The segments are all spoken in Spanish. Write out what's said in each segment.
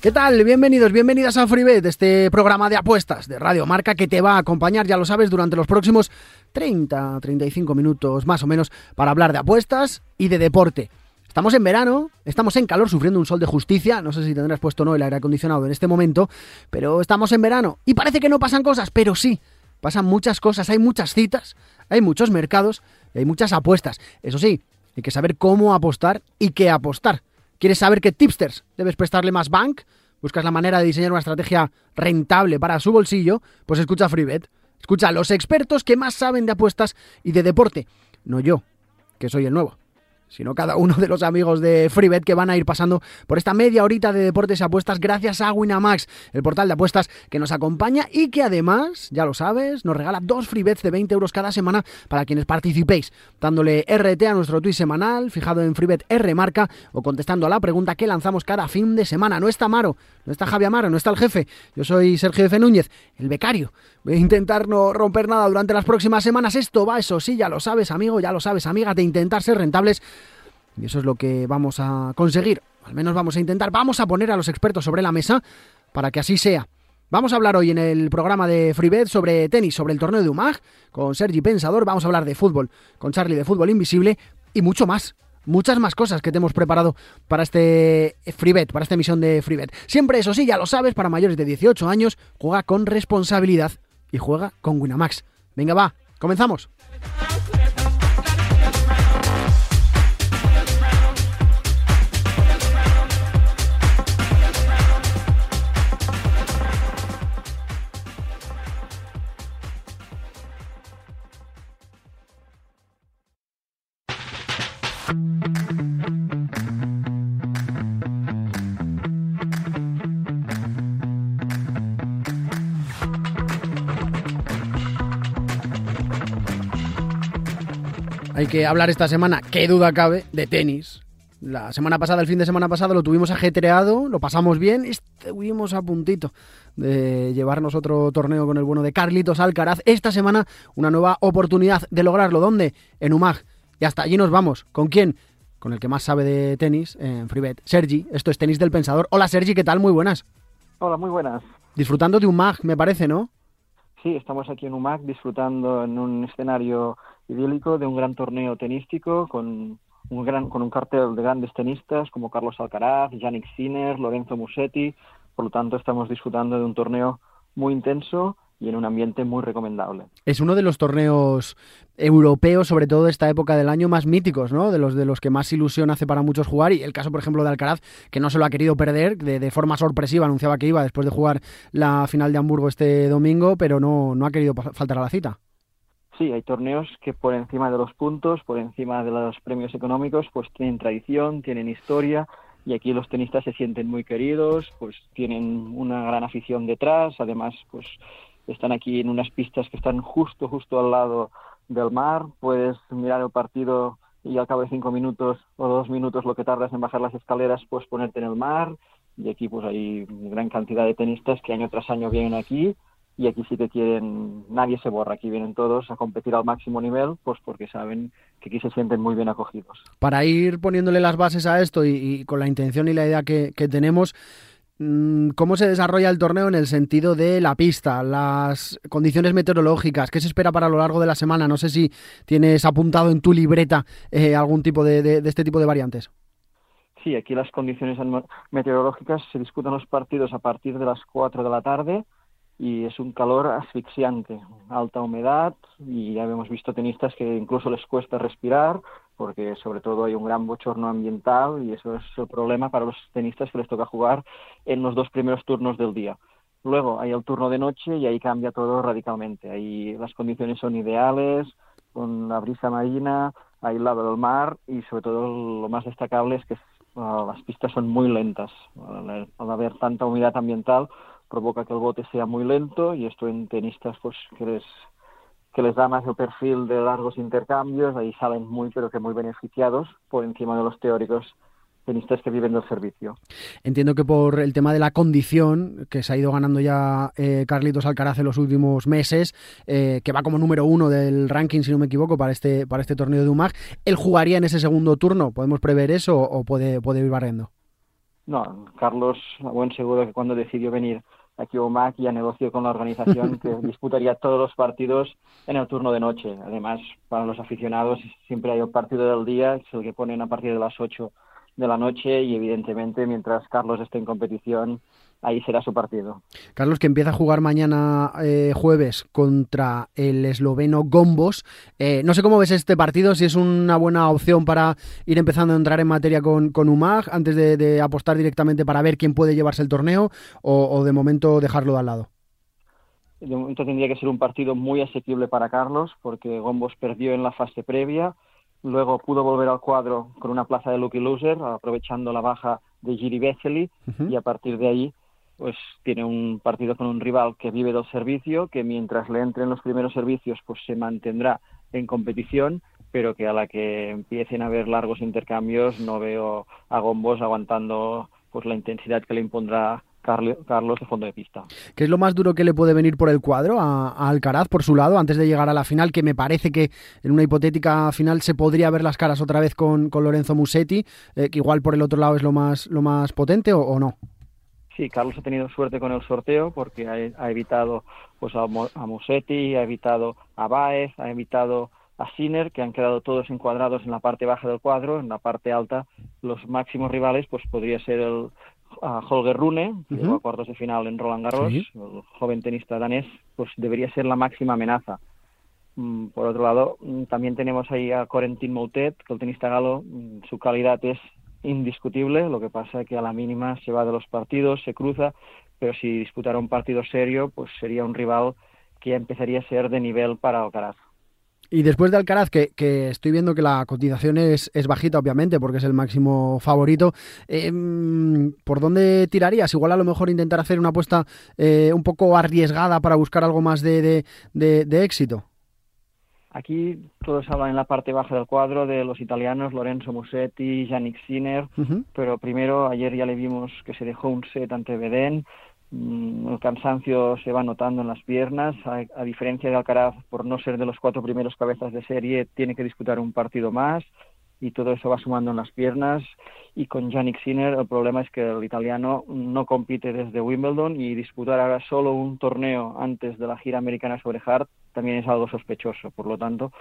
¿Qué tal? Bienvenidos, bienvenidas a FreeBet, este programa de apuestas de Radio Marca que te va a acompañar, ya lo sabes, durante los próximos 30, 35 minutos más o menos para hablar de apuestas y de deporte. Estamos en verano, estamos en calor sufriendo un sol de justicia, no sé si tendrás puesto o no el aire acondicionado en este momento, pero estamos en verano y parece que no pasan cosas, pero sí, pasan muchas cosas, hay muchas citas, hay muchos mercados hay muchas apuestas. Eso sí, hay que saber cómo apostar y qué apostar. ¿Quieres saber qué tipsters debes prestarle más bank? ¿Buscas la manera de diseñar una estrategia rentable para su bolsillo? Pues escucha FreeBet. Escucha a los expertos que más saben de apuestas y de deporte. No yo, que soy el nuevo sino cada uno de los amigos de FreeBet que van a ir pasando por esta media horita de deportes y apuestas gracias a Winamax, el portal de apuestas que nos acompaña y que además, ya lo sabes, nos regala dos FreeBets de 20 euros cada semana para quienes participéis, dándole RT a nuestro tweet semanal, fijado en FreeBet R marca o contestando a la pregunta que lanzamos cada fin de semana. No está Maro, no está Javi Amaro, no está el jefe, yo soy Sergio F. Núñez, el becario. Voy a intentar no romper nada durante las próximas semanas. Esto va, eso sí, ya lo sabes, amigo, ya lo sabes, amiga, de intentar ser rentables y eso es lo que vamos a conseguir. Al menos vamos a intentar. Vamos a poner a los expertos sobre la mesa para que así sea. Vamos a hablar hoy en el programa de FreeBet sobre tenis, sobre el torneo de UMAG, con Sergi Pensador. Vamos a hablar de fútbol con Charlie de Fútbol Invisible y mucho más. Muchas más cosas que te hemos preparado para este FreeBet, para esta emisión de FreeBet. Siempre eso sí, ya lo sabes, para mayores de 18 años, juega con responsabilidad y juega con Winamax. Venga, va, comenzamos. Hay que hablar esta semana, qué duda cabe, de tenis. La semana pasada, el fin de semana pasado, lo tuvimos ajetreado, lo pasamos bien, estuvimos a puntito de llevarnos otro torneo con el bueno de Carlitos Alcaraz. Esta semana, una nueva oportunidad de lograrlo. ¿Dónde? En UMAG. Y hasta allí nos vamos. ¿Con quién? Con el que más sabe de tenis en Freebet, Sergi. Esto es Tenis del Pensador. Hola Sergi, ¿qué tal? Muy buenas. Hola, muy buenas. Disfrutando de UMAG, me parece, ¿no? Sí, estamos aquí en UMAG disfrutando en un escenario idílico de un gran torneo tenístico con un gran con un cartel de grandes tenistas como Carlos Alcaraz, Yannick Sinner, Lorenzo Musetti. Por lo tanto, estamos disfrutando de un torneo muy intenso y en un ambiente muy recomendable. Es uno de los torneos europeos, sobre todo de esta época del año, más míticos, ¿no? De los de los que más ilusión hace para muchos jugar. Y el caso, por ejemplo, de Alcaraz, que no se lo ha querido perder, de, de forma sorpresiva, anunciaba que iba después de jugar la final de Hamburgo este domingo, pero no, no ha querido faltar a la cita. Sí, hay torneos que por encima de los puntos, por encima de los premios económicos, pues tienen tradición, tienen historia y aquí los tenistas se sienten muy queridos, pues tienen una gran afición detrás, además pues están aquí en unas pistas que están justo, justo al lado del mar, puedes mirar el partido y al cabo de cinco minutos o dos minutos lo que tardas en bajar las escaleras, pues ponerte en el mar y aquí pues hay gran cantidad de tenistas que año tras año vienen aquí y aquí sí que quieren, nadie se borra, aquí vienen todos a competir al máximo nivel, pues porque saben que aquí se sienten muy bien acogidos. Para ir poniéndole las bases a esto y, con la intención y la idea que, tenemos, ¿Cómo se desarrolla el torneo en el sentido de la pista, las condiciones meteorológicas? ¿Qué se espera para lo largo de la semana? No sé si tienes apuntado en tu libreta eh, algún tipo de, de, de, este tipo de variantes. Sí, aquí las condiciones meteorológicas se disputan los partidos a partir de las 4 de la tarde y es un calor asfixiante, alta humedad y ya hemos visto tenistas que incluso les cuesta respirar porque sobre todo hay un gran bochorno ambiental y eso es el problema para los tenistas que les toca jugar en los dos primeros turnos del día. Luego hay el turno de noche y ahí cambia todo radicalmente. Ahí las condiciones son ideales, con la brisa marina, hay lado del mar y sobre todo lo más destacable es que las pistas son muy lentas. Al, al haber tanta humedad ambiental, provoca que el bote sea muy lento y esto en tenistas pues que les que les da más el perfil de largos intercambios, ahí salen muy pero que muy beneficiados por encima de los teóricos tenistas que viven del servicio. Entiendo que por el tema de la condición que se ha ido ganando ya eh, Carlitos Alcaraz en los últimos meses, eh, que va como número uno del ranking, si no me equivoco, para este, para este torneo de UMAG, ¿él jugaría en ese segundo turno? ¿Podemos prever eso o puede, puede ir barriendo? No, Carlos, a buen seguro que cuando decidió venir aquí UMAG ya negoció con la organización que disputaría todos los partidos en el turno de noche. Además, para los aficionados siempre hay un partido del día, es el que ponen a partir de las 8 de la noche y evidentemente mientras Carlos esté en competición ahí será su partido. Carlos, que empieza a jugar mañana eh, jueves contra el esloveno Gombos. Eh, no sé cómo ves este partido, si es una buena opción para ir empezando a entrar en materia con, con UMAG antes de, apostar directamente para ver quién puede llevarse el torneo o, de momento dejarlo de al lado. De momento tendría que ser un partido muy asequible para Carlos porque Gombos perdió en la fase previa Luego pudo volver al cuadro con una plaza de lucky loser, aprovechando la baja de Giri Vesely, y a partir de ahí pues tiene un partido con un rival que vive del servicio, que mientras le entren los primeros servicios pues se mantendrá en competición, pero que a la que empiecen a haber largos intercambios no veo a Gombos aguantando pues la intensidad que le impondrá Carlos de fondo de pista. ¿Qué es lo más duro que le puede venir por el cuadro a, Alcaraz por su lado antes de llegar a la final? Que me parece que en una hipotética final se podría ver las caras otra vez con, Lorenzo Musetti, eh, que igual por el otro lado es lo más, lo más potente o, no. Sí, Carlos ha tenido suerte con el sorteo porque ha, evitado pues, a, Musetti, ha evitado a Baez, ha evitado a Sinner, que han quedado todos encuadrados en la parte baja del cuadro, en la parte alta. Los máximos rivales, pues podría ser el, a Holger Rune, que llegó a cuartos de final en Roland Garros, el joven tenista danés, pues debería ser la máxima amenaza. Mm, por otro lado, mm, también tenemos ahí a Corentin Moutet, que el tenista galo, mm, su calidad es indiscutible, lo que pasa es que a la mínima se va de los partidos, se cruza, pero si disputara un partido serio, pues sería un rival que ya empezaría a ser de nivel para Alcaraz. Y después de Alcaraz, que, estoy viendo que la cotización es, bajita, obviamente, porque es el máximo favorito, em, ¿por dónde tirarías? Igual a lo mejor intentar hacer una apuesta eh, un poco arriesgada para buscar algo más de, éxito. Aquí todos hablan en la parte baja del cuadro de los italianos Lorenzo Musetti, Yannick Sinner, pero primero ayer ya le vimos que se dejó un set ante Bedén, Mm, el cansancio se va notando en las piernas. A, diferencia de Alcaraz, por no ser de los cuatro primeros cabezas de serie, tiene que disputar un partido más y todo eso va sumando en las piernas. Y con Yannick Sinner el problema es que el italiano no compite desde Wimbledon y disputar ahora solo un torneo antes de la gira americana sobre hard también es algo sospechoso. Por lo tanto,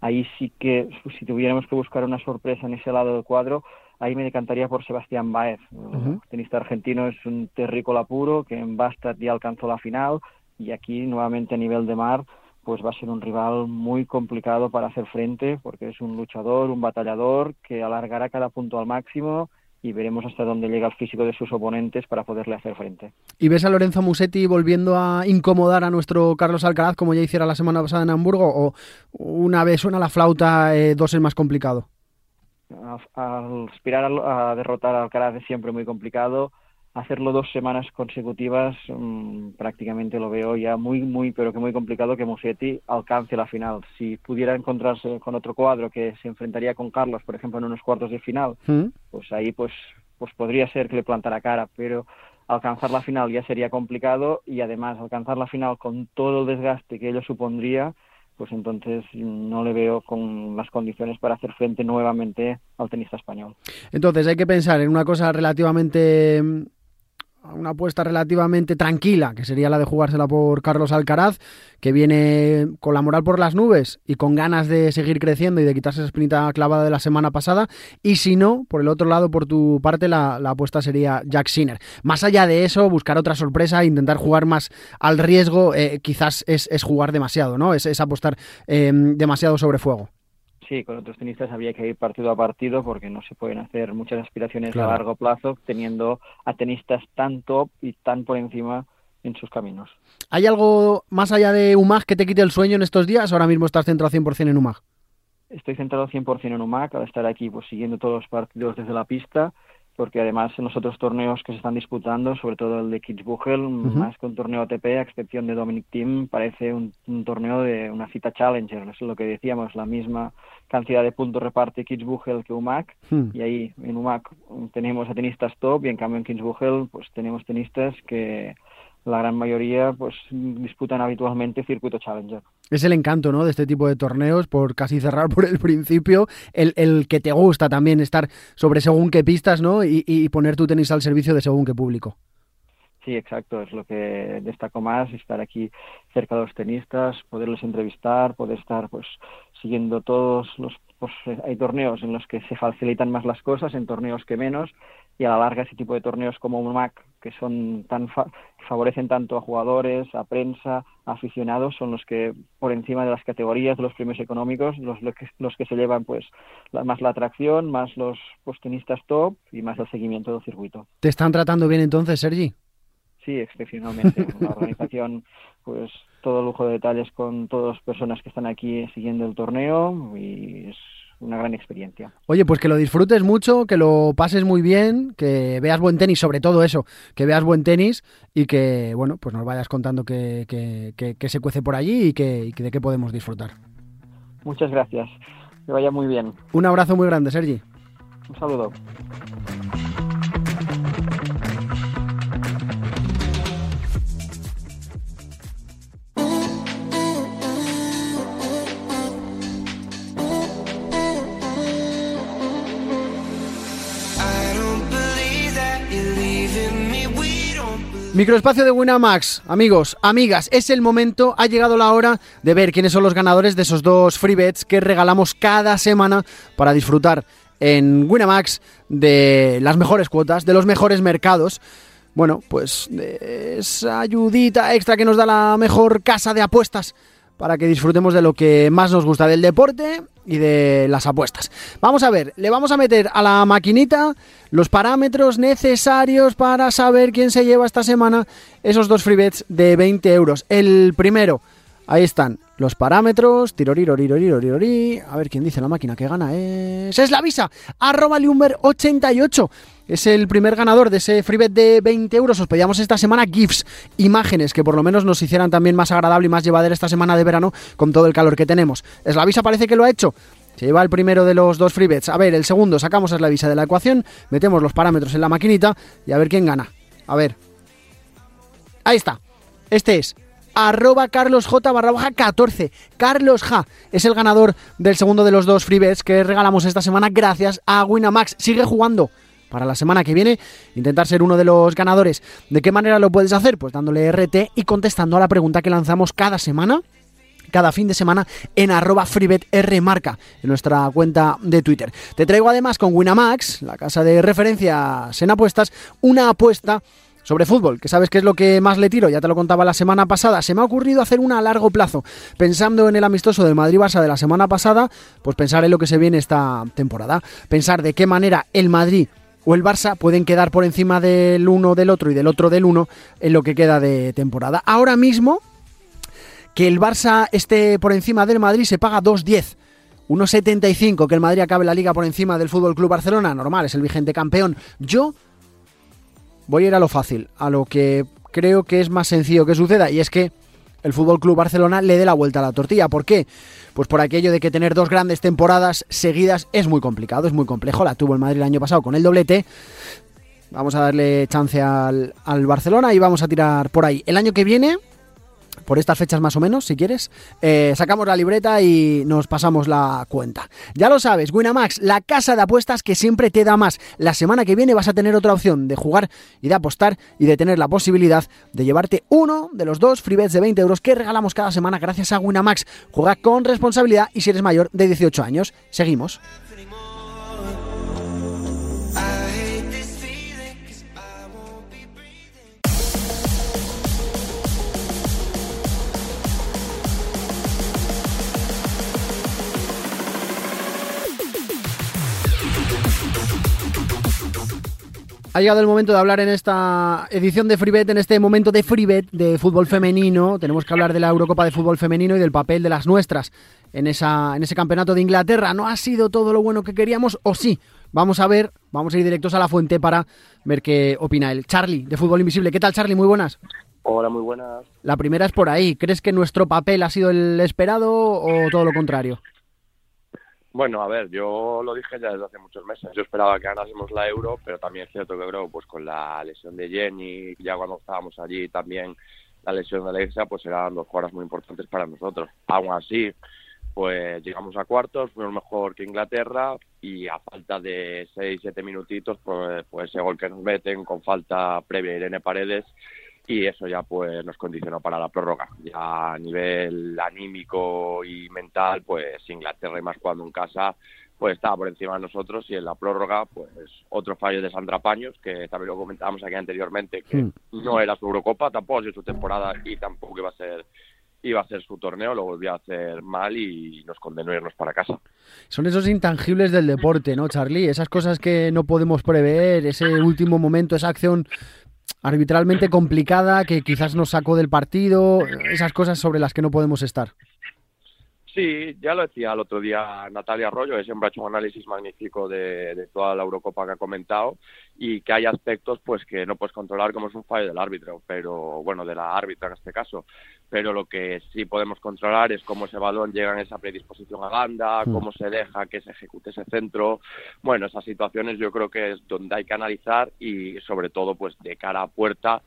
ahí sí que si tuviéramos que buscar una sorpresa en ese lado del cuadro, ahí me decantaría por Sebastián Baez. El tenista argentino es un terrícola puro que en Bastad ya alcanzó la final y aquí nuevamente a nivel de mar pues va a ser un rival muy complicado para hacer frente porque es un luchador, un batallador que alargará cada punto al máximo y veremos hasta dónde llega el físico de sus oponentes para poderle hacer frente. ¿Y ves a Lorenzo Musetti volviendo a incomodar a nuestro Carlos Alcaraz como ya hiciera la semana pasada en Hamburgo o una vez suena la flauta, eh, dos es más complicado? al aspirar a, derrotar al Alcaraz es siempre muy complicado. Hacerlo dos semanas consecutivas mm, prácticamente lo veo ya muy, muy, pero que muy complicado que Musetti alcance la final. Si pudiera encontrarse con otro cuadro que se enfrentaría con Carlos, por ejemplo, en unos cuartos de final, ¿Mm? pues ahí pues, pues podría ser que le plantara cara, pero alcanzar la final ya sería complicado y además alcanzar la final con todo el desgaste que ello supondría, pues entonces no le veo con las condiciones para hacer frente nuevamente al tenista español. Entonces hay que pensar en una cosa relativamente una apuesta relativamente tranquila, que sería la de jugársela por Carlos Alcaraz, que viene con la moral por las nubes y con ganas de seguir creciendo y de quitarse esa espinita clavada de la semana pasada. Y si no, por el otro lado, por tu parte, la, apuesta sería Jack Sinner. Más allá de eso, buscar otra sorpresa, intentar jugar más al riesgo, eh, quizás es, jugar demasiado, ¿no? Es, apostar eh, demasiado sobre fuego. Sí, con otros tenistas había que ir partido a partido porque no se pueden hacer muchas aspiraciones a largo plazo teniendo a tenistas tan top y tan por encima en sus caminos. ¿Hay algo más allá de UMAG que te quite el sueño en estos días? Ahora mismo estás centrado 100% en UMAG. Estoy centrado 100% en UMAG, al estar aquí pues siguiendo todos los partidos desde la pista porque además en los otros torneos que se están disputando, sobre todo el de Kitzbühel, más que un torneo ATP, a excepción de Dominic Thiem, parece un, torneo de una cita Challenger, es lo que decíamos, la misma cantidad de puntos reparte Kitzbühel que UMAC, hmm. y ahí en UMAC tenemos a tenistas top, y en cambio en Kitzbühel pues tenemos tenistas que la gran mayoría pues disputan habitualmente circuito Challenger. Es el encanto ¿no? de este tipo de torneos, por casi cerrar por el principio, el, el que te gusta también estar sobre según qué pistas ¿no? Y, y, poner tu tenis al servicio de según qué público. Sí, exacto, es lo que destaco más, estar aquí cerca de los tenistas, poderles entrevistar, poder estar pues siguiendo todos los pues hay torneos en los que se facilitan más las cosas, en torneos que menos, y a la larga ese tipo de torneos como un MAC que son tan favorecen tanto a jugadores, a prensa, a aficionados, son los que por encima de las categorías de los premios económicos, los, los que se llevan pues más la atracción, más los pues, tenistas top y más el seguimiento del circuito. ¿Te están tratando bien entonces, Sergi? Sí, excepcionalmente. La organización, pues todo lujo de detalles con todas las personas que están aquí siguiendo el torneo y es una gran experiencia. Oye, pues que lo disfrutes mucho, que lo pases muy bien, que veas buen tenis, sobre todo eso, que veas buen tenis y que, bueno, pues nos vayas contando qué que, se cuece por allí y, que, y de qué podemos disfrutar. Muchas gracias. Que vaya muy bien. Un abrazo muy grande, Sergi. Un saludo. Microespacio de Winamax, amigos, amigas, es el momento, ha llegado la hora de ver quiénes son los ganadores de esos dos free bets que regalamos cada semana para disfrutar en Winamax de las mejores cuotas, de los mejores mercados. Bueno, pues de esa ayudita extra que nos da la mejor casa de apuestas para que disfrutemos de lo que más nos gusta del deporte y de las apuestas. Vamos a ver, le vamos a meter a la maquinita los parámetros necesarios para saber quién se lleva esta semana esos dos free bets de 20 euros. El primero, ahí están los parámetros, tirorirorirorirorirori, a ver quién dice la máquina que gana es... Es la visa, arroba Lumber 88 es el primer ganador de ese freebet de 20 euros. Os pedíamos esta semana GIFs, imágenes que por lo menos nos hicieran también más agradable y más llevadera esta semana de verano con todo el calor que tenemos. Eslavisa parece que lo ha hecho. Se lleva el primero de los dos freebets. A ver, el segundo, sacamos a Eslavisa de la ecuación, metemos los parámetros en la maquinita y a ver quién gana. A ver. Ahí está. Este es arroba carlosj barra baja 14. Carlos J es el ganador del segundo de los dos freebets que regalamos esta semana gracias a Winamax. Sigue jugando para la semana que viene, intentar ser uno de los ganadores. ¿De qué manera lo puedes hacer? Pues dándole RT y contestando a la pregunta que lanzamos cada semana cada fin de semana en arroba freebetrmarca, en nuestra cuenta de Twitter. Te traigo además con Winamax, la casa de referencias en apuestas, una apuesta sobre fútbol, que sabes que es lo que más le tiro, ya te lo contaba la semana pasada, se me ha ocurrido hacer una a largo plazo, pensando en el amistoso del Madrid-Barça de la semana pasada, pues pensar en lo que se viene esta temporada, pensar de qué manera el Madrid o el Barça pueden quedar por encima del uno del otro y del otro del uno en lo que queda de temporada. Ahora mismo, que el Barça esté por encima del Madrid se paga 2.10. 1.75 que el Madrid acabe la liga por encima del Fútbol Club Barcelona, normal, es el vigente campeón. Yo voy a ir a lo fácil, a lo que creo que es más sencillo que suceda, y es que el Fútbol Club Barcelona le dé la vuelta a la tortilla. ¿Por qué? Pues por aquello de que tener dos grandes temporadas seguidas es muy complicado, es muy complejo. La tuvo el Madrid el año pasado con el doblete. Vamos a darle chance al, al Barcelona y vamos a tirar por ahí. El año que viene, por estas fechas más o menos, si quieres, eh, sacamos la libreta y nos pasamos la cuenta. Ya lo sabes, Winamax, la casa de apuestas que siempre te da más. La semana que viene vas a tener otra opción de jugar y de apostar y de tener la posibilidad de llevarte uno de los dos free bets de 20 euros que regalamos cada semana gracias a Winamax. Juega con responsabilidad y si eres mayor de 18 años. Seguimos. Ha llegado el momento de hablar en esta edición de Freebet, en este momento de Freebet de fútbol femenino. Tenemos que hablar de la Eurocopa de fútbol femenino y del papel de las nuestras en, esa, en ese campeonato de Inglaterra. ¿No ha sido todo lo bueno que queríamos o sí? vamos a ver, vamos a ir directos a la fuente para ver qué opina él. Charlie, de Fútbol Invisible. ¿Qué tal, Charlie? Muy buenas. Hola, muy buenas. La primera es por ahí. ¿Crees que nuestro papel ha sido el esperado o todo lo contrario? Bueno, a ver, yo lo dije ya desde hace muchos meses. Yo esperaba que ganásemos la Euro, pero también es cierto que creo, pues con la lesión de Jenny, ya cuando estábamos allí también la lesión de Alexia, pues eran dos jugadoras muy importantes para nosotros. Aún así, pues llegamos a cuartos, fuimos mejor que Inglaterra y a falta de seis, siete minutitos, pues, pues ese gol que nos meten con falta previa Irene Paredes y eso ya pues nos condicionó para la prórroga. Ya a nivel anímico y mental, pues Inglaterra y más cuando en casa, pues estaba por encima de nosotros y en la prórroga, pues otro fallo de Sandra Paños, que también lo comentábamos aquí anteriormente, que hmm. no era su Eurocopa, tampoco es su temporada y tampoco iba a ser iba a hacer su torneo, lo volvió a hacer mal y nos condenó a irnos para casa. Son esos intangibles del deporte, ¿no, Charlie? Esas cosas que no podemos prever, ese último momento, esa acción arbitralmente complicada que quizás nos sacó del partido, esas cosas sobre las que no podemos estar. Sí, ya lo decía el otro día Natalia Arroyo, que siempre ha hecho un análisis magnífico de, toda la Eurocopa que ha comentado y que hay aspectos pues que no puedes controlar como es un fallo del árbitro, pero bueno, de la árbitra en este caso, pero lo que sí podemos controlar es cómo ese balón llega en esa predisposición a banda, hmm. cómo se deja que se ejecute ese centro. Bueno, esas situaciones yo creo que es donde hay que analizar y sobre todo pues de cara a puerta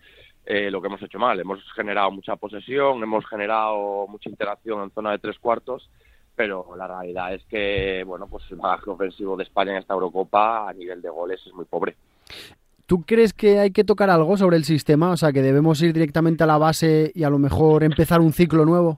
eh, lo que hemos hecho mal. Hemos generado mucha posesión, hemos generado mucha interacción en zona de tres cuartos, pero la realidad es que bueno, pues el bagaje ofensivo de España en esta Eurocopa a nivel de goles es muy pobre. ¿Tú crees que hay que tocar algo sobre el sistema? O sea, que debemos ir directamente a la base y a lo mejor empezar un ciclo nuevo.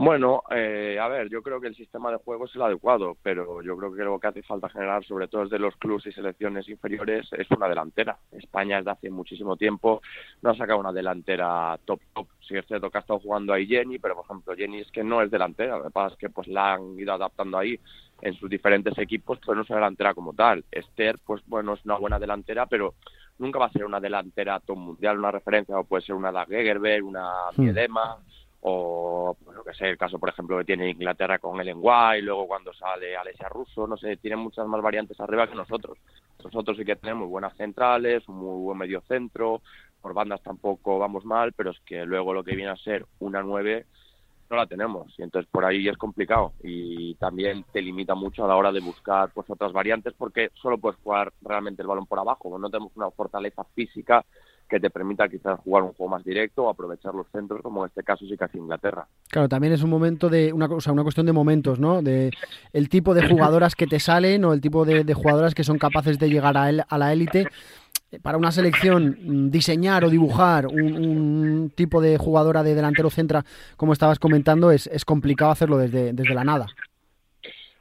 Bueno, eh, a ver, yo creo que el sistema de juego es el adecuado, pero yo creo que lo que hace falta generar, sobre todo desde los clubes y selecciones inferiores, es una delantera. España desde hace muchísimo tiempo no ha sacado una delantera top top. Sí es cierto que ha estado jugando ahí Jenny, pero por ejemplo Jenny es que no es delantera, lo que pasa es que pues la han ido adaptando ahí en sus diferentes equipos, pero no es una delantera como tal. Esther, pues bueno, es una buena delantera, pero nunca va a ser una delantera top mundial, una referencia, o puede ser una Dagegerberg, una hmm. Miedema o pues, lo que sé, el caso por ejemplo que tiene Inglaterra con el y luego cuando sale Alesia Russo, no sé, tiene muchas más variantes arriba que nosotros. Nosotros sí que tenemos buenas centrales, un muy buen medio centro, por bandas tampoco vamos mal, pero es que luego lo que viene a ser una nueve no la tenemos. Y entonces por ahí es complicado. Y también te limita mucho a la hora de buscar pues otras variantes porque solo puedes jugar realmente el balón por abajo, no tenemos una fortaleza física que te permita quizás jugar un juego más directo o aprovechar los centros, como en este caso sí que hace Inglaterra. Claro, también es un momento de una cosa, una cuestión de momentos, ¿no? De el tipo de jugadoras que te salen o el tipo de, jugadoras que son capaces de llegar a, a la élite. Para una selección, mm, diseñar o dibujar un, tipo de jugadora de delantero centra, como estabas comentando, es, es complicado hacerlo desde, desde la nada.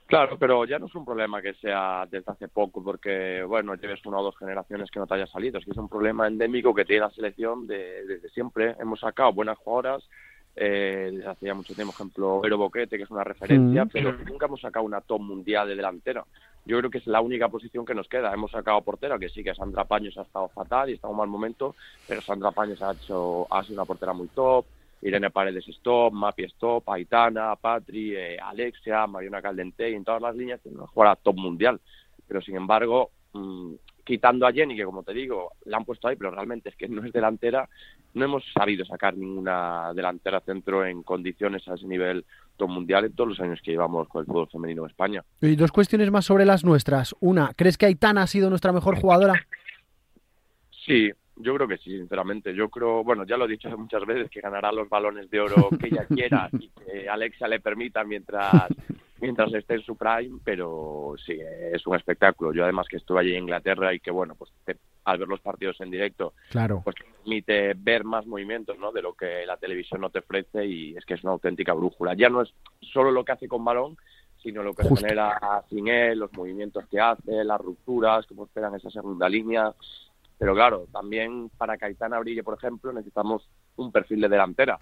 Claro, pero ya no es un problema que sea desde hace poco, porque, bueno, lleves una o dos generaciones que no te haya salido. Es que es un problema endémico que tiene la selección desde siempre. Hemos sacado buenas jugadoras eh, desde hace ya mucho tiempo, ejemplo, Vero Boquete, que es una referencia, mm. pero nunca hemos sacado una top mundial de delantera. Yo creo que es la única posición que nos queda. Hemos sacado portera, que sí que Sandra Paños ha estado fatal y está en un mal momento, pero Sandra Paños ha, hecho, ha sido una portera muy top. Irene Paredes stop, Mapi stop, Aitana, Patri, eh, Alexia, Mariona Caldente, y en todas las líneas tiene una jugadora top mundial. Pero sin embargo, mm, quitando a Jenny, que como te digo, la han puesto ahí, pero realmente es que no es delantera, no hemos sabido sacar ninguna delantera centro en condiciones a ese nivel top mundial en todos los años que llevamos con el fútbol femenino de España. Y dos cuestiones más sobre las nuestras. Una, ¿crees que Aitana ha sido nuestra mejor jugadora? Sí, yo creo que sí, sinceramente. Yo creo, bueno, ya lo he dicho muchas veces, que ganará los balones de oro que ella quiera y que Alexa le permita mientras mientras esté en su prime, pero sí, es un espectáculo. Yo además que estuve allí en Inglaterra y que, bueno, pues al ver los partidos en directo, claro. pues permite ver más movimientos, ¿no? De lo que la televisión no te ofrece y es que es una auténtica brújula. Ya no es solo lo que hace con balón, sino lo que genera sin él, los movimientos que hace, las rupturas, cómo esperan esa segunda línea. Pero claro, también para Caetana brille, por ejemplo, necesitamos un perfil de delantera.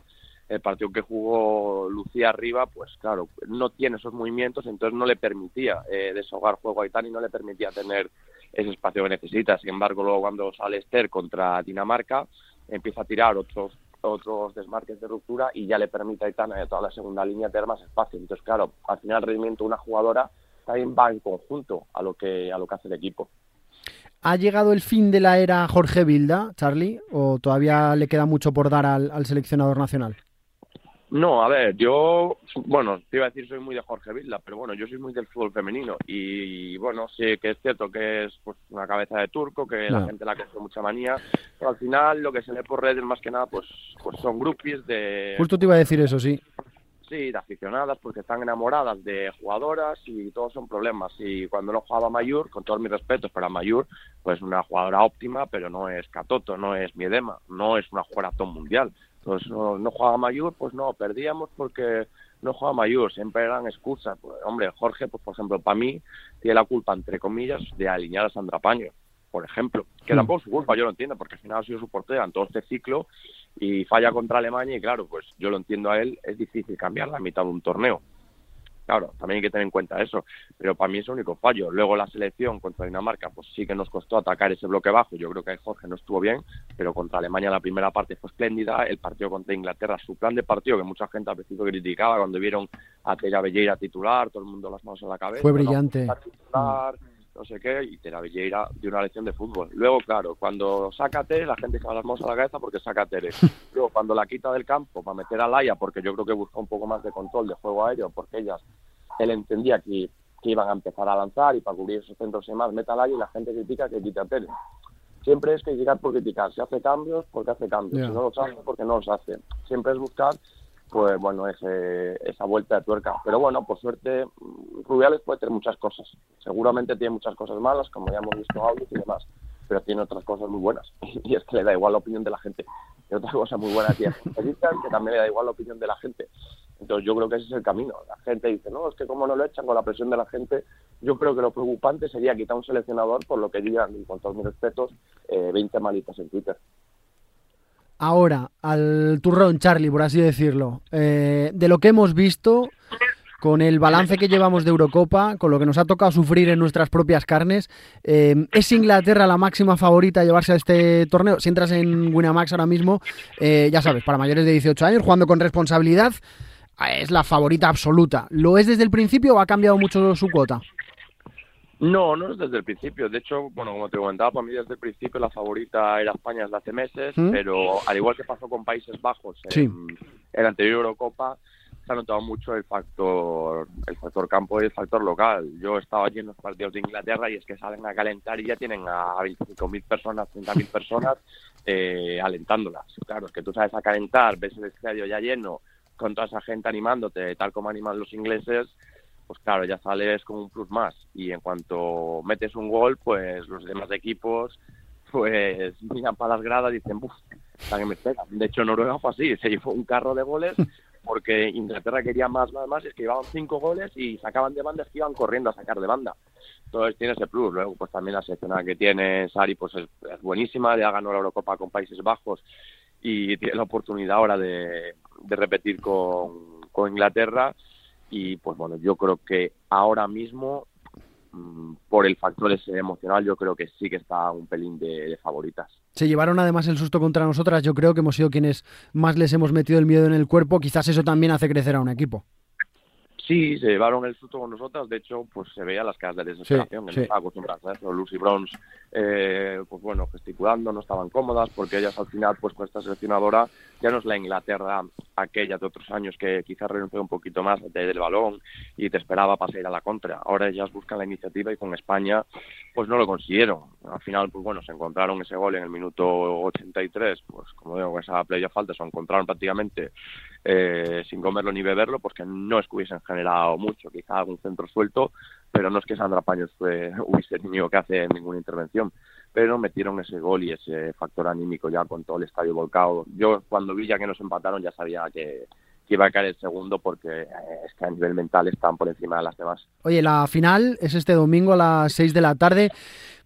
El partido que jugó Lucía arriba, pues claro, no tiene esos movimientos, entonces no le permitía eh, deshogar juego a Aitana y no le permitía tener ese espacio que necesita. Sin embargo, luego cuando sale Esther contra Dinamarca, empieza a tirar otros otros desmarques de ruptura y ya le permite a Aitana y a toda la segunda línea tener más espacio. Entonces, claro, al final el rendimiento de una jugadora también va en conjunto a lo que, a lo que hace el equipo. ¿Ha llegado el fin de la era Jorge Vilda, Charlie, o todavía le queda mucho por dar al seleccionador nacional? No, a ver, yo, bueno, te iba a decir soy muy de Jorge Vilda, pero bueno, yo soy muy del fútbol femenino y, bueno, sí que es cierto que es pues una cabeza de turco, que la gente la coge mucha manía, pero al final lo que se lee por redes más que nada pues, pues son groupies de... Justo te iba a decir eso, sí. Sí, de aficionadas porque están enamoradas de jugadoras y todos son problemas. Y cuando no jugaba Mayur, con todos mis respetos para Mayur, pues una jugadora óptima, pero no es Catoto, no es Miedema, no es una jugadora top mundial. Entonces no, no jugaba Mayur, pues no, perdíamos porque no jugaba Mayur, siempre eran excusas. Pues, hombre, Jorge, pues por ejemplo, para mí tiene la culpa, entre comillas, de alinear a Sandra Paño, por ejemplo. Que mm. tampoco es su culpa, yo lo entiendo, porque al final ha sido su portera en todo este ciclo y falla contra Alemania y claro, pues yo lo entiendo a él, es difícil cambiar la mitad de un torneo. Claro, también hay que tener en cuenta eso, pero para mí es el único fallo. Luego la selección contra Dinamarca, pues sí que nos costó atacar ese bloque bajo. Yo creo que Jorge no estuvo bien, pero contra Alemania la primera parte fue espléndida. El partido contra Inglaterra, su plan de partido, que mucha gente al principio criticaba cuando vieron a Tella Belleira titular, todo el mundo las manos en la cabeza. Fue brillante no sé qué, y te la Belleira de una lección de fútbol. Luego, claro, cuando saca a Tere, la gente se va las manos a la cabeza porque saca a Tere. Luego, cuando la quita del campo para meter a Laia, porque yo creo que busca un poco más de control de juego aéreo, porque ellas, él entendía que, que iban a empezar a lanzar y para cubrir esos centros y más, meta a Laia y la gente critica que quita a Tere. Siempre es criticar por criticar. Si hace cambios, porque hace cambios. Si no los hace, porque no los hace. Siempre es buscar pues bueno, ese, esa vuelta de tuerca. Pero bueno, por suerte, Rubiales puede tener muchas cosas. Seguramente tiene muchas cosas malas, como ya hemos visto audios y demás, pero tiene otras cosas muy buenas. Y es que le da igual la opinión de la gente. Y otra cosa muy buena tiene que también le da igual la opinión de la gente. Entonces yo creo que ese es el camino. La gente dice, no, es que como no lo echan con la presión de la gente, yo creo que lo preocupante sería quitar un seleccionador por lo que digan, y con todos mis respetos, eh, 20 malitas en Twitter ahora al turrón, Charlie, por así decirlo, eh, de lo que hemos visto, con el balance que llevamos de Eurocopa, con lo que nos ha tocado sufrir en nuestras propias carnes, eh, ¿es Inglaterra la máxima favorita a llevarse a este torneo? Si entras en Winamax ahora mismo, eh, ya sabes, para mayores de 18 años, jugando con responsabilidad, es la favorita absoluta. ¿Lo es desde el principio o ha cambiado mucho su cuota? No, no es desde el principio. De hecho, bueno, como te comentaba, para mí desde el principio la favorita era España desde hace meses, ¿Mm? pero al igual que pasó con Países Bajos en, la anterior Eurocopa, se ha notado mucho el factor el factor campo y el factor local. Yo he estado allí en los partidos de Inglaterra y es que salen a calentar y ya tienen a 25.000 personas, 30.000 personas eh, alentándolas. Claro, es que tú sabes a calentar, ves el estadio ya lleno, con toda esa gente animándote, tal como animan los ingleses, pues claro, ya sales con un plus más. Y en cuanto metes un gol, pues los demás equipos pues miran para las gradas y dicen, ¡buf! que me pega. De hecho, Noruega fue así, se llevó un carro de goles porque Inglaterra quería más, más, más, es que llevaban cinco goles y sacaban de banda, es que iban corriendo a sacar de banda. Entonces tiene ese plus. Luego, pues también la seleccionada que tiene Sari, pues es, buenísima, ya ganó la Eurocopa con Países Bajos y tiene la oportunidad ahora de, de repetir con, con Inglaterra y pues bueno, yo creo que ahora mismo, mm, por el factor ese emocional, yo creo que sí que está un pelín de, favoritas. Se llevaron además el susto contra nosotras, yo creo que hemos sido quienes más les hemos metido el miedo en el cuerpo, quizás eso también hace crecer a un equipo. Sí, se llevaron el susto con nosotras. De hecho, pues se veía las caras de desesperación, que no estaban acostumbradas a eso. Lucy Browns, eh, pues bueno, gesticulando, no estaban cómodas, porque ellas al final, pues con esta seleccionadora, ya no es la Inglaterra aquella de otros años que quizás renunció un poquito más del balón y te esperaba para ir a la contra. Ahora ellas buscan la iniciativa y con España, pues no lo consiguieron. Al final, pues bueno, se encontraron ese gol en el minuto 83, pues como digo, esa playa falta, se encontraron prácticamente eh, sin comerlo ni beberlo, porque no es que hubiesen generado mucho, quizá algún centro suelto, pero no es que Sandra Paños fue, hubiese tenido que hacer ninguna intervención. Pero metieron ese gol y ese factor anímico ya con todo el estadio volcado. Yo cuando vi ya que nos empataron ya sabía que, iba a caer el segundo porque eh, es que a nivel mental están por encima de las demás. Oye, la final es este domingo a las 6 de la tarde.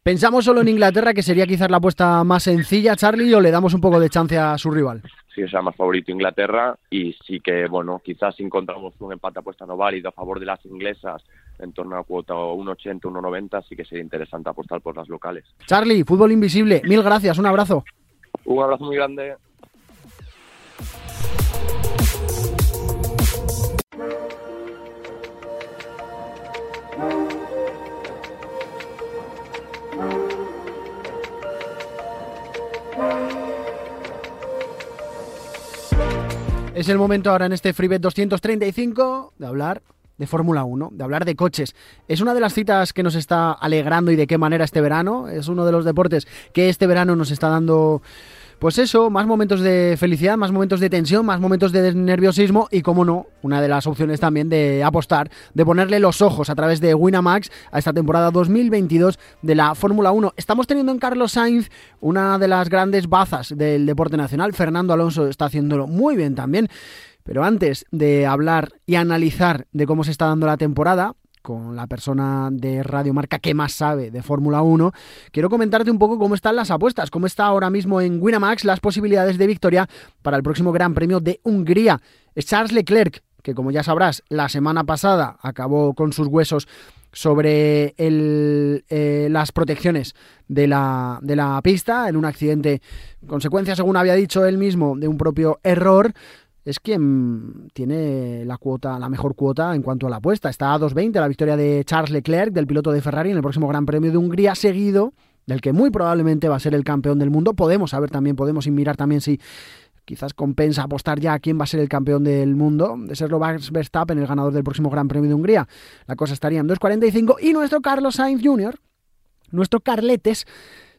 ¿Pensamos solo en Inglaterra, que sería quizás la apuesta más sencilla, Charlie, o le damos un poco de chance a su rival? Sí, sea más favorito Inglaterra y sí que, bueno, quizás encontramos un empate apuesta no válido a favor de las inglesas en torno a cuota 1,80, 1,90, así que sería interesante apostar por las locales. Charlie, fútbol invisible, mil gracias, un abrazo. Un abrazo muy grande. Es el momento ahora en este FreeBet 235 de hablar de Fórmula 1, de hablar de coches. Es una de las citas que nos está alegrando y de qué manera este verano. Es uno de los deportes que este verano nos está dando pues eso, más momentos de felicidad, más momentos de tensión, más momentos de nerviosismo y, como no, una de las opciones también de apostar, de ponerle los ojos a través de Winamax a esta temporada 2022 de la Fórmula 1. Estamos teniendo en Carlos Sainz una de las grandes bazas del deporte nacional. Fernando Alonso está haciéndolo muy bien también. Pero antes de hablar y analizar de cómo se está dando la temporada, con la persona de Radio Marca que más sabe de Fórmula 1, quiero comentarte un poco cómo están las apuestas, cómo está ahora mismo en Winamax las posibilidades de victoria para el próximo Gran Premio de Hungría. Es Charles Leclerc, que como ya sabrás, la semana pasada acabó con sus huesos sobre eh, las protecciones de la, de la pista en un accidente, consecuencia, según había dicho él mismo, de un propio error es quien tiene la cuota, la mejor cuota en cuanto a la apuesta. Está a 2.20 la victoria de Charles Leclerc, del piloto de Ferrari, en el próximo Gran Premio de Hungría, seguido del que muy probablemente va a ser el campeón del mundo. Podemos saber también, podemos mirar también si quizás compensa apostar ya a quién va a ser el campeón del mundo. De serlo Max Verstappen, el ganador del próximo Gran Premio de Hungría. La cosa estaría en 2.45 y nuestro Carlos Sainz Jr., nuestro Carletes,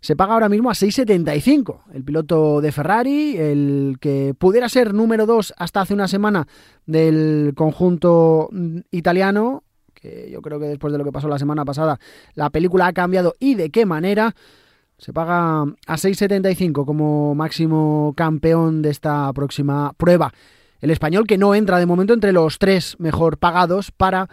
se paga ahora mismo a 6,75. El piloto de Ferrari, el que pudiera ser número 2 hasta hace una semana del conjunto italiano, que yo creo que después de lo que pasó la semana pasada, la película ha cambiado y de qué manera. Se paga a 6,75 como máximo campeón de esta próxima prueba. El español que no entra de momento entre los tres mejor pagados para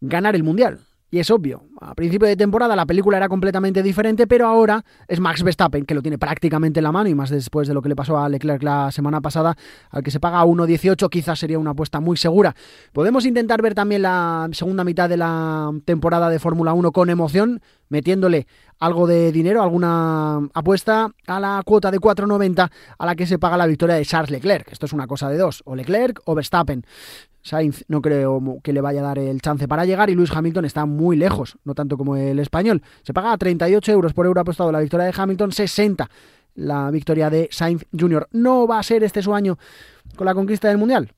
ganar el Mundial. Y es obvio, a principio de temporada la película era completamente diferente, pero ahora es Max Verstappen, que lo tiene prácticamente en la mano, y más después de lo que le pasó a Leclerc la semana pasada, al que se paga a 1.18, quizás sería una apuesta muy segura. Podemos intentar ver también la segunda mitad de la temporada de Fórmula 1 con emoción, metiéndole algo de dinero, alguna apuesta a la cuota de 4.90 a la que se paga la victoria de Charles Leclerc. Esto es una cosa de dos, o Leclerc o Verstappen. Sainz no creo que le vaya a dar el chance para llegar y Luis Hamilton está muy lejos, no tanto como el español. Se paga 38 euros por euro apostado la victoria de Hamilton, 60 la victoria de Sainz Jr. ¿No va a ser este su año con la conquista del Mundial?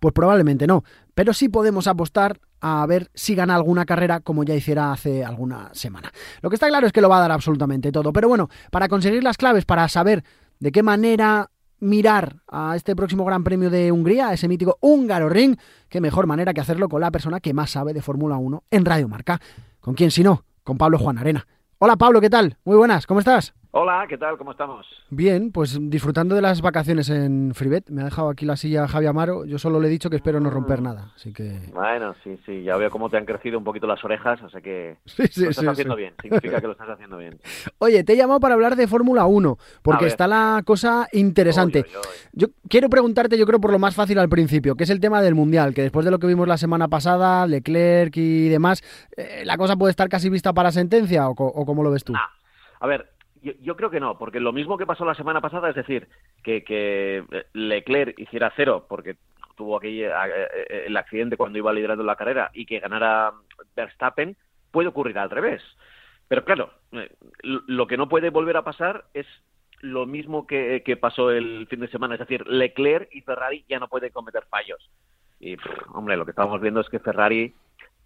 Pues probablemente no, pero sí podemos apostar a ver si gana alguna carrera como ya hiciera hace alguna semana. Lo que está claro es que lo va a dar absolutamente todo, pero bueno, para conseguir las claves, para saber de qué manera mirar a este próximo Gran Premio de Hungría, a ese mítico húngaro ring, qué mejor manera que hacerlo con la persona que más sabe de Fórmula 1 en Radio Marca. ¿Con quién si no? Con Pablo Juan Arena. Hola Pablo, ¿qué tal? Muy buenas, ¿cómo estás? Hola, ¿qué tal? ¿Cómo estamos? Bien, pues disfrutando de las vacaciones en Freebet. Me ha dejado aquí la silla Javi Amaro. Yo solo le he dicho que espero no romper mm. nada, así que... Bueno, sí, sí. Ya veo cómo te han crecido un poquito las orejas, o sea que sí, sí, lo estás haciendo bien. Significa que lo estás haciendo bien. Oye, te he llamado para hablar de Fórmula 1, porque está la cosa interesante. Yo quiero preguntarte, yo creo, por lo más fácil al principio, que es el tema del Mundial, que después de lo que vimos la semana pasada, Leclerc y demás, eh, ¿la cosa puede estar casi vista para sentencia o, o cómo lo ves tú? A ver, yo, creo que no, porque lo mismo que pasó la semana pasada, es decir, que, que Leclerc hiciera cero porque tuvo aquí eh, eh, el accidente cuando iba liderando la carrera y que ganara Verstappen, puede ocurrir al revés. Pero claro, eh, lo que no puede volver a pasar es lo mismo que, que pasó el fin de semana, es decir, Leclerc y Ferrari ya no pueden cometer fallos. Y, hombre, lo que estamos viendo es que Ferrari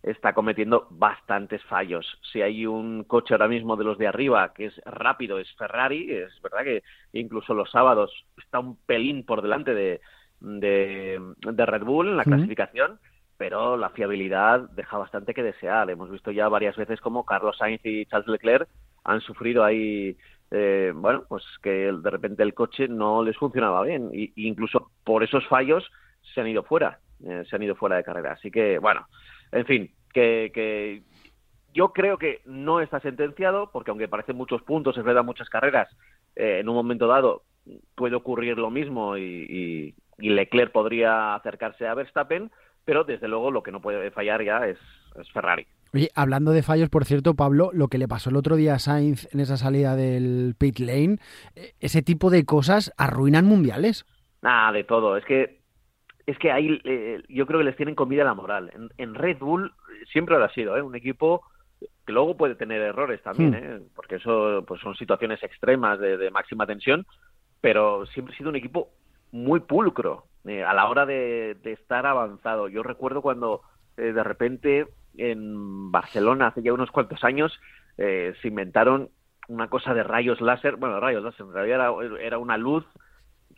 está cometiendo bastantes fallos. Si hay un coche ahora mismo de los de arriba que es rápido, es Ferrari, es verdad que incluso los sábados está un pelín por delante de, de, Red Bull en la clasificación, pero la fiabilidad deja bastante que desear. Hemos visto ya varias veces como Carlos Sainz y Charles Leclerc han sufrido ahí eh, bueno, pues que de repente el coche no les funcionaba bien e incluso por esos fallos se han ido fuera, eh, se han ido fuera de carrera. Así que, bueno, en fin, que, yo creo que no está sentenciado, porque aunque parecen muchos puntos, es verdad, muchas carreras, eh, en un momento dado puede ocurrir lo mismo y, Leclerc podría acercarse a Verstappen, pero desde luego lo que no puede fallar ya es, Ferrari. Oye, hablando de fallos, por cierto, Pablo, lo que le pasó el otro día a Sainz en esa salida del pit lane, eh, ese tipo de cosas arruinan mundiales. Nada, de todo. Es que es que ahí eh, yo creo que les tienen comida la moral. En, Red Bull siempre lo ha sido, ¿eh? un equipo que luego puede tener errores también, hmm. ¿eh? porque eso pues son situaciones extremas de, máxima tensión, pero siempre ha sido un equipo muy pulcro eh, a la hora de, estar avanzado. Yo recuerdo cuando eh, de repente en Barcelona, hace ya unos cuantos años, se inventaron una cosa de rayos láser, bueno, rayos láser, en realidad era una luz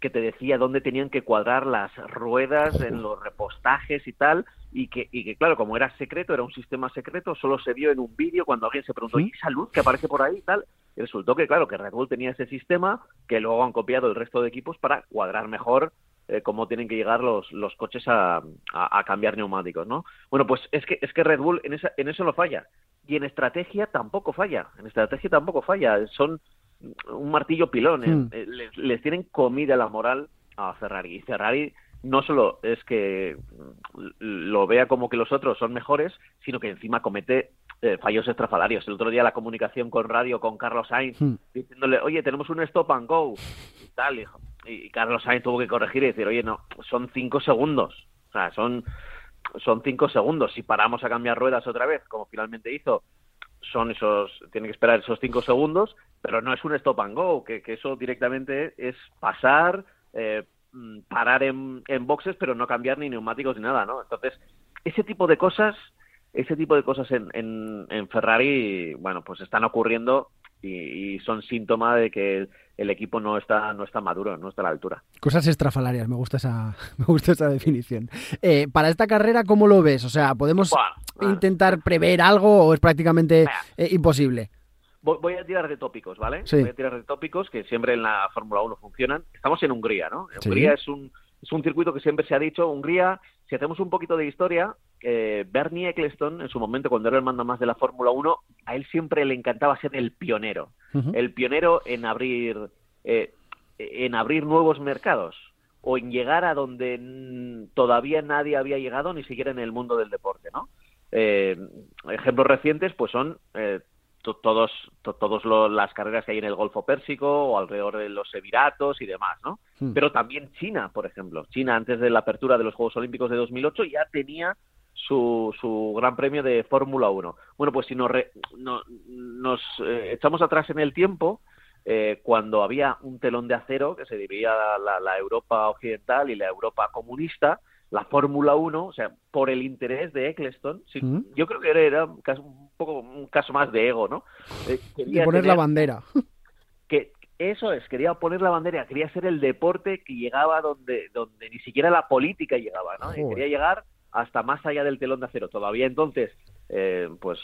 que te decía dónde tenían que cuadrar las ruedas en los repostajes y tal, y que, y que claro, como era secreto, era un sistema secreto, solo se vio en un vídeo cuando alguien se preguntó, ¿y esa luz que aparece por ahí y tal? Y resultó que, claro, que Red Bull tenía ese sistema que luego han copiado el resto de equipos para cuadrar mejor eh, cómo tienen que llegar los, los coches a, a, cambiar neumáticos, ¿no? Bueno, pues es que, es que Red Bull en, esa, en eso lo falla. Y en estrategia tampoco falla. En estrategia tampoco falla. Son un martillo pilón. ¿eh? Hmm. Eh, les, tienen comida la moral a Ferrari. Y Ferrari no solo es que lo vea como que los otros son mejores, sino que encima comete eh, fallos estrafalarios. El otro día la comunicación con radio con Carlos Sainz, hmm. diciéndole, oye, tenemos un stop and go, y tal. Y, Carlos Sainz tuvo que corregir y decir, oye, no, son cinco segundos. O sea, son, son cinco segundos. Si paramos a cambiar ruedas otra vez, como finalmente hizo, son esos, tiene que esperar esos cinco segundos, pero no es un stop and go, que, eso directamente es pasar, eh, mm, parar en, boxes, pero no cambiar ni neumáticos ni nada, ¿no? Entonces, ese tipo de cosas, ese tipo de cosas en, en Ferrari, bueno, pues están ocurriendo y, son síntoma de que el equipo no está no está maduro, no está a la altura. Cosas estrafalarias, me gusta esa me gusta esa definición. Eh, para esta carrera, ¿cómo lo ves? O sea, ¿podemos intentar prever algo o es prácticamente eh, imposible? Voy, a tirar de tópicos, ¿vale? Voy a tirar de tópicos que siempre en la Fórmula 1 funcionan. Estamos en Hungría, ¿no? Hungría es un es un circuito que siempre se ha dicho, Hungría, si hacemos un poquito de historia, eh, Bernie Eccleston, en su momento, cuando era el mando más de la Fórmula 1, a él siempre le encantaba ser el pionero. El pionero en abrir, eh, en abrir nuevos mercados o en llegar a donde todavía nadie había llegado, ni siquiera en el mundo del deporte, ¿no? Eh, ejemplos recientes, pues son todos todos las carreras que hay en el Golfo Pérsico o alrededor de los Emiratos y demás, ¿no? Hmm. Pero también China, por ejemplo. China antes de la apertura de los Juegos Olímpicos de 2008 ya tenía su, su Gran Premio de Fórmula 1. Bueno, pues si nos, nos eh, echamos atrás en el tiempo, eh, cuando había un telón de acero que se dividía la, la, Europa occidental y la Europa comunista, la Fórmula 1, o sea, por el interés de Eccleston, mm. yo creo que era, un, caso, un, poco un caso más de ego, ¿no? Eh, quería poner la bandera. Que eso es, quería poner la bandera, quería ser el deporte que llegaba donde, donde ni siquiera la política llegaba, ¿no? quería llegar hasta más allá del telón de acero. Todavía entonces, eh, pues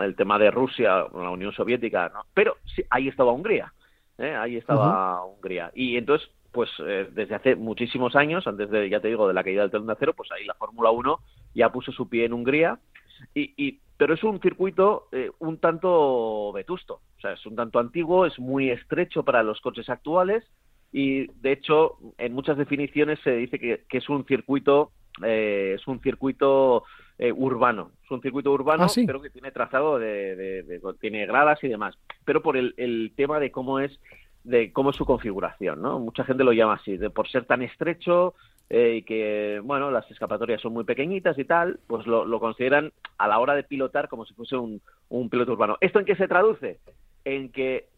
el tema de Rusia, la Unión Soviética, ¿no? Pero sí, ahí estaba Hungría, ¿eh? ahí estaba Hungría. Y entonces, pues eh, desde hace muchísimos años, antes de, ya te digo, de la caída del telón de acero, pues ahí la Fórmula 1 ya puso su pie en Hungría. Y, y pero es un circuito eh, un tanto vetusto, o sea, es un tanto antiguo, es muy estrecho para los coches actuales y de hecho en muchas definiciones se dice que, que es un circuito eh, es un circuito eh, urbano. Es un circuito urbano, ah, pero que tiene trazado, de, tiene gradas y demás. Pero por el, el, tema de cómo es de cómo es su configuración, ¿no? Mucha gente lo llama así, de por ser tan estrecho eh, y que, bueno, las escapatorias son muy pequeñitas y tal, pues lo, lo consideran a la hora de pilotar como si fuese un, un piloto urbano. ¿Esto en qué se traduce? En que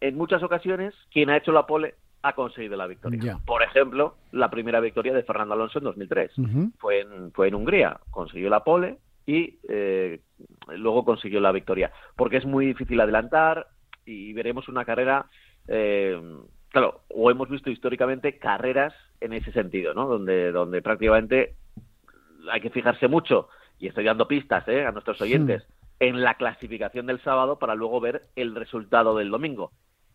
en muchas ocasiones quien ha hecho la pole ha conseguido la victoria. Por ejemplo, la primera victoria de Fernando Alonso en 2003 fue, en, fue en Hungría, consiguió la pole y eh, luego consiguió la victoria, porque es muy difícil adelantar y veremos una carrera, eh, claro, o hemos visto históricamente carreras en ese sentido, ¿no? Donde, donde prácticamente hay que fijarse mucho, y estoy dando pistas ¿eh? a nuestros oyentes, en la clasificación del sábado para luego ver el resultado del domingo.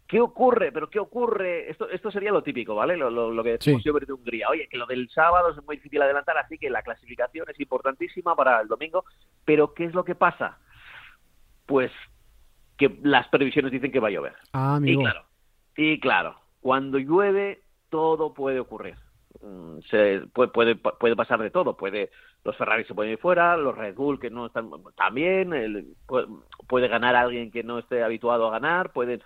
¿Qué ocurre? ¿Pero qué ocurre? Esto, esto sería lo típico, ¿vale? Lo, lo, que decimos siempre de Hungría. Oye, que lo del sábado es muy difícil adelantar, así que la clasificación es importantísima para el domingo. Pero ¿qué es lo que pasa? Pues que las previsiones dicen que va a llover. Ah, amigo. Y claro, y claro, cuando llueve todo puede ocurrir. Mm, se puede, puede, puede pasar de todo. Puede los Ferrari se pueden ir fuera, los Red Bull que no están también, el, puede, puede ganar alguien que no esté habituado a ganar, puede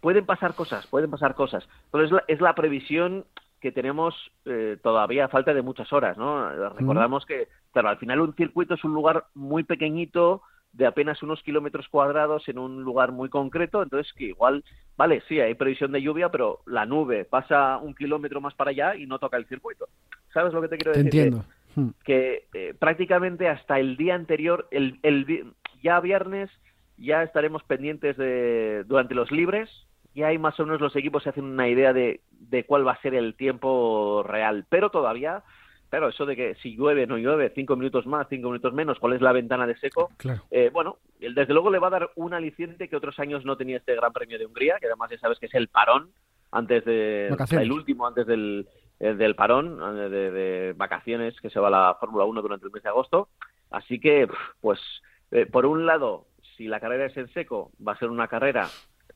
pueden pasar cosas, pueden pasar cosas. Pero es la, es la previsión que tenemos eh, todavía a falta de muchas horas, ¿no? Recordamos que, claro, al final un circuito es un lugar muy pequeñito, de apenas unos kilómetros cuadrados en un lugar muy concreto, entonces que igual, vale, sí, hay previsión de lluvia, pero la nube pasa un kilómetro más para allá y no toca el circuito. ¿Sabes lo que te quiero Te decir? entiendo. Hmm. Que eh, prácticamente hasta el día anterior, el, el ya viernes, ya estaremos pendientes de durante los libres, ya hay más o menos los equipos se hacen una idea de, de cuál va a ser el tiempo real, pero todavía, claro, eso de que si llueve, no llueve, cinco minutos más, cinco minutos menos, cuál es la ventana de seco, Claro. eh, bueno, desde luego le va a dar un aliciente que otros años no tenía este Gran Premio de Hungría, que además ya sabes que es el parón antes de Vacaciones. el último antes del, eh, del parón eh, de, de vacaciones que se va a la Fórmula 1 durante el mes de agosto. Así que, pues, eh, por un lado, si la carrera es en seco, va a ser una carrera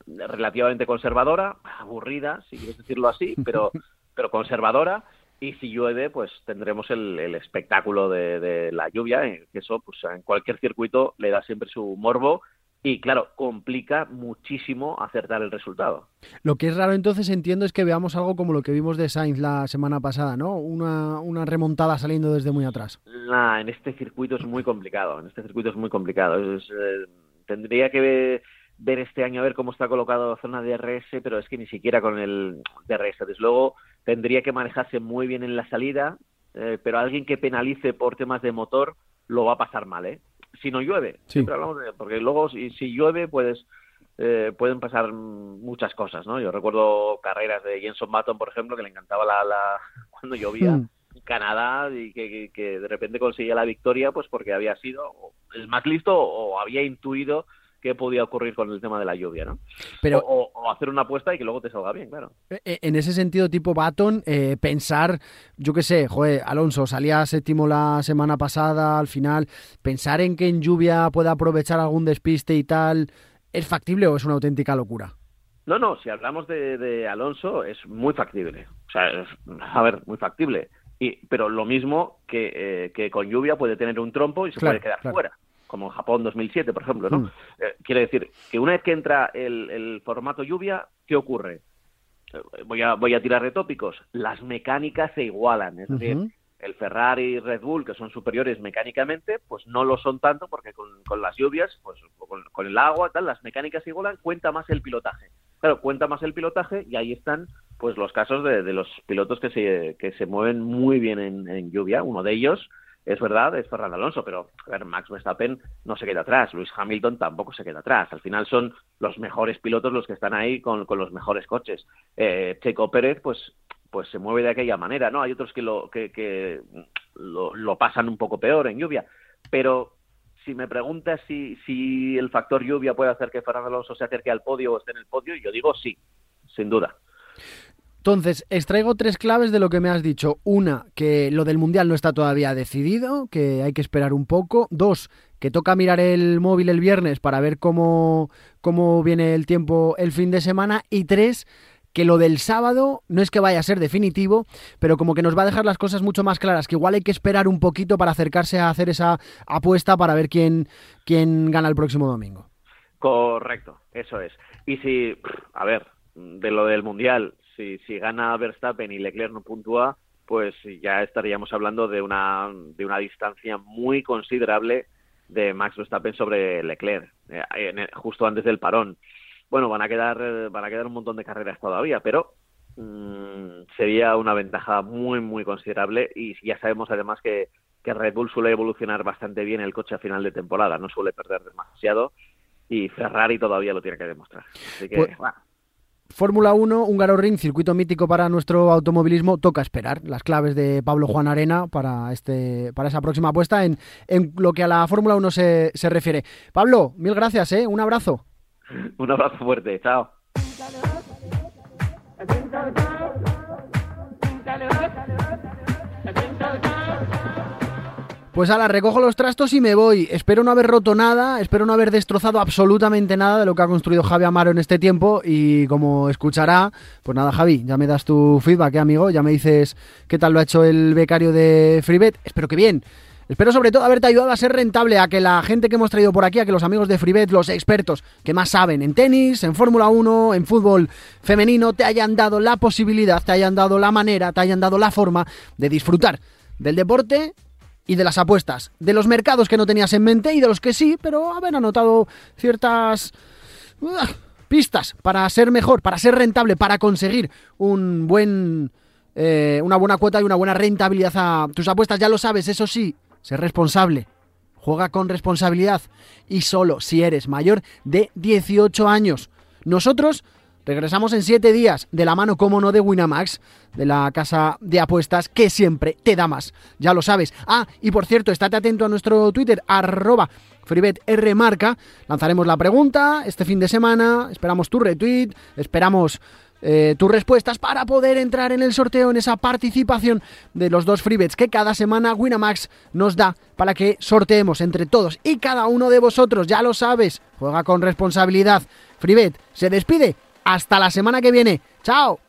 relativamente conservadora, aburrida, si quieres decirlo así, pero, pero conservadora. Y si llueve, pues tendremos el, el espectáculo de, de la lluvia, que eso, pues en cualquier circuito le da siempre su morbo y, claro, complica muchísimo acertar el resultado. Lo que es raro entonces entiendo es que veamos algo como lo que vimos de Sainz la semana pasada, ¿no? Una, una remontada saliendo desde muy atrás. Nah, en este circuito es muy complicado. En este circuito es muy complicado. Es, eh, tendría que ver, ver este año a ver cómo está colocado la zona de DRS, pero es que ni siquiera con el DRS. Desde luego tendría que manejarse muy bien en la salida, eh, pero alguien que penalice por temas de motor lo va a pasar mal, ¿eh? Si no llueve, Sí. siempre hablamos de, porque luego si, si llueve, pues eh, pueden pasar muchas cosas, ¿no? Yo recuerdo carreras de Jenson Button, por ejemplo, que le encantaba la, la cuando llovía Hmm. Canadá y que, que- que de repente conseguía la victoria, pues porque había sido el más listo o había intuido qué podía ocurrir con el tema de la lluvia, ¿no? Pero o, hacer una apuesta y que luego te salga bien, claro. eh, en ese sentido, tipo Baton, eh, pensar, yo qué sé, joder, Alonso salía séptimo la semana pasada, al final, pensar en que en lluvia pueda aprovechar algún despiste y tal, ¿es factible o es una auténtica locura? No, no, si hablamos de, de Alonso es muy factible. O sea, es, a ver, muy factible. Y, pero lo mismo que, eh, que con lluvia puede tener un trompo y se Claro, puede quedar claro. fuera, como en Japón 2007, por ejemplo, ¿no? Mm. Eh, quiere decir que una vez que entra el, el formato lluvia, ¿qué ocurre? Eh, Voy a, voy a tirar de tópicos. Las mecánicas se igualan. Es decir, el Ferrari y Red Bull, que son superiores mecánicamente, pues no lo son tanto porque con, con las lluvias, pues con, con el agua, tal, las mecánicas se igualan, cuenta más el pilotaje. Claro, cuenta más el pilotaje y ahí están pues los casos de, de los pilotos que se, que se mueven muy bien en, en lluvia. Uno de ellos, es verdad, es Fernando Alonso, pero Max Verstappen no se queda atrás, Luis Hamilton tampoco se queda atrás. Al final son los mejores pilotos los que están ahí con, con los mejores coches. Eh, Checo Pérez, pues pues se mueve de aquella manera, ¿no? Hay otros que lo que, que lo, lo pasan un poco peor en lluvia, pero si me preguntas si, si el factor lluvia puede hacer que Fernando Alonso se acerque al podio o esté en el podio, yo digo sí, sin duda. Entonces, extraigo tres claves de lo que me has dicho. Una, que lo del Mundial no está todavía decidido, que hay que esperar un poco. Dos, que toca mirar el móvil el viernes para ver cómo, cómo viene el tiempo el fin de semana. Y tres, que lo del sábado no es que vaya a ser definitivo, pero como que nos va a dejar las cosas mucho más claras, que igual hay que esperar un poquito para acercarse a hacer esa apuesta para ver quién, quién gana el próximo domingo. Correcto, eso es. Y si, a ver, de lo del Mundial, si, si gana Verstappen y Leclerc no puntúa, pues ya estaríamos hablando de una, de una distancia muy considerable de Max Verstappen sobre Leclerc, eh, en- justo antes del parón. Bueno, van a quedar, van a quedar un montón de carreras todavía, pero mm, sería una ventaja muy, muy considerable y ya sabemos además que, que Red Bull suele evolucionar bastante bien el coche a final de temporada, no suele perder demasiado y Ferrari todavía lo tiene que demostrar. Así que, Pues- bueno, Fórmula 1, Húngaro Ring, circuito mítico para nuestro automovilismo, toca esperar las claves de Pablo Juan Arena para este para esa próxima apuesta en, en lo que a la Fórmula 1 se, se refiere. Pablo, mil gracias, ¿eh? un abrazo. un abrazo fuerte, chao. Pues ala, recojo los trastos y me voy. Espero no haber roto nada, espero no haber destrozado absolutamente nada de lo que ha construido Javi Amaro en este tiempo. Y como escuchará, pues nada, Javi, ya me das tu feedback, ¿eh, amigo. Ya me dices qué tal lo ha hecho el becario de Freebet. Espero que bien. Espero sobre todo haberte ayudado a ser rentable, a que la gente que hemos traído por aquí, a que los amigos de Freebet, los expertos que más saben en tenis, en Fórmula 1, en fútbol femenino, te hayan dado la posibilidad, te hayan dado la manera, te hayan dado la forma de disfrutar del deporte y de las apuestas, de los mercados que no tenías en mente y de los que sí, pero haber anotado ciertas pistas para ser mejor, para ser rentable, para conseguir un buen, eh, una buena cuota y una buena rentabilidad a tus apuestas. Ya lo sabes, eso sí, ser responsable. Juega con responsabilidad y solo si eres mayor de 18 años. Nosotros regresamos en 7 días de la mano, como no, de Winamax, de la casa de apuestas que siempre te da más. Ya lo sabes. Ah, y por cierto, estate atento a nuestro Twitter, arroba. Lanzaremos la pregunta este fin de semana. Esperamos tu retweet, esperamos eh, tus respuestas para poder entrar en el sorteo, en esa participación de los dos freebets que cada semana Winamax nos da para que sorteemos entre todos y cada uno de vosotros. Ya lo sabes, juega con responsabilidad. Freebet se despide. Hasta la semana que viene. ¡Chao!